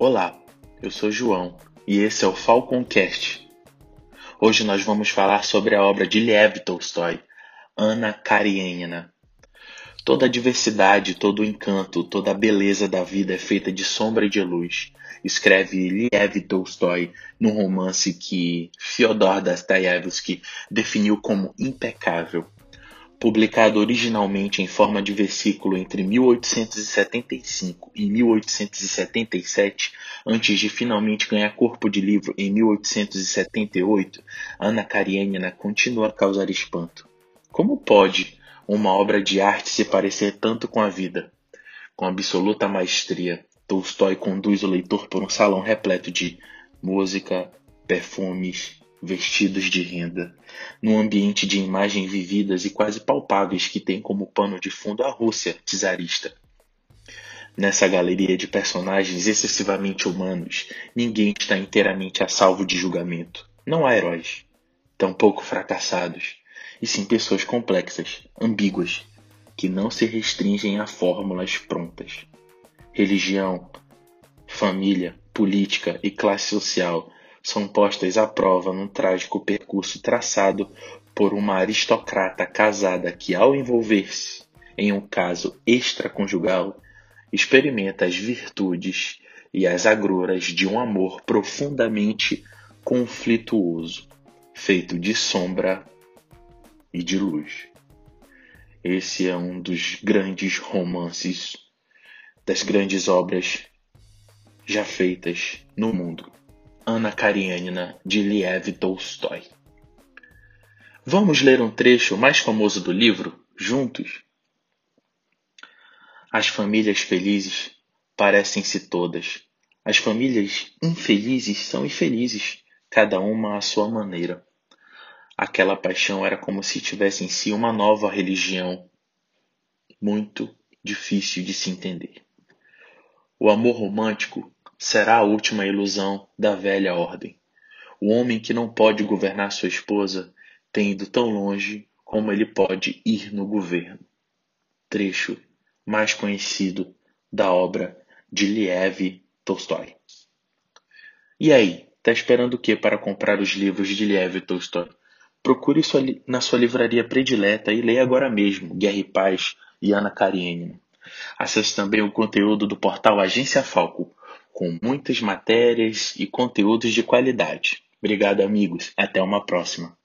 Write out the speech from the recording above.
Olá, eu sou João e esse é o Falconcast. Hoje nós vamos falar sobre a obra de Lev Tolstói, Ana Karenina. Toda a diversidade, todo o encanto, toda a beleza da vida é feita de sombra e de luz, escreve Lev Tolstói num romance que Fyodor Dostoiévski definiu como impecável publicado originalmente em forma de versículo entre 1875 e 1877, antes de finalmente ganhar corpo de livro em 1878, Ana Karenina continua a causar espanto. Como pode uma obra de arte se parecer tanto com a vida? Com absoluta maestria, Tolstói conduz o leitor por um salão repleto de música, perfumes, vestidos de renda, num ambiente de imagens vividas e quase palpáveis que tem como pano de fundo a Rússia czarista. Nessa galeria de personagens excessivamente humanos, ninguém está inteiramente a salvo de julgamento. Não há heróis, tampouco fracassados, e sim pessoas complexas, ambíguas, que não se restringem a fórmulas prontas. Religião, família, política e classe social são postas à prova num trágico percurso traçado por uma aristocrata casada que, ao envolver-se em um caso extraconjugal, experimenta as virtudes e as agruras de um amor profundamente conflituoso, feito de sombra e de luz. Esse é um dos grandes romances, das grandes obras já feitas no mundo. Ana Karenina de Liev Tolstói. Vamos ler um trecho mais famoso do livro juntos? As famílias felizes parecem-se todas. As famílias infelizes são infelizes, cada uma à sua maneira. Aquela paixão era como se tivesse em si uma nova religião, muito difícil de se entender. O amor romântico será a última ilusão da velha ordem. O homem que não pode governar sua esposa tem ido tão longe como ele pode ir no governo. Trecho mais conhecido da obra de Liev Tolstói. E aí, tá esperando o que para comprar os livros de Liev Tolstói? Procure sua, na sua livraria predileta e leia agora mesmo Guerra e Paz e Ana Karenina. Acesse também o conteúdo do portal Agência Falco com muitas matérias e conteúdos de qualidade. Obrigado, amigos. Até uma próxima.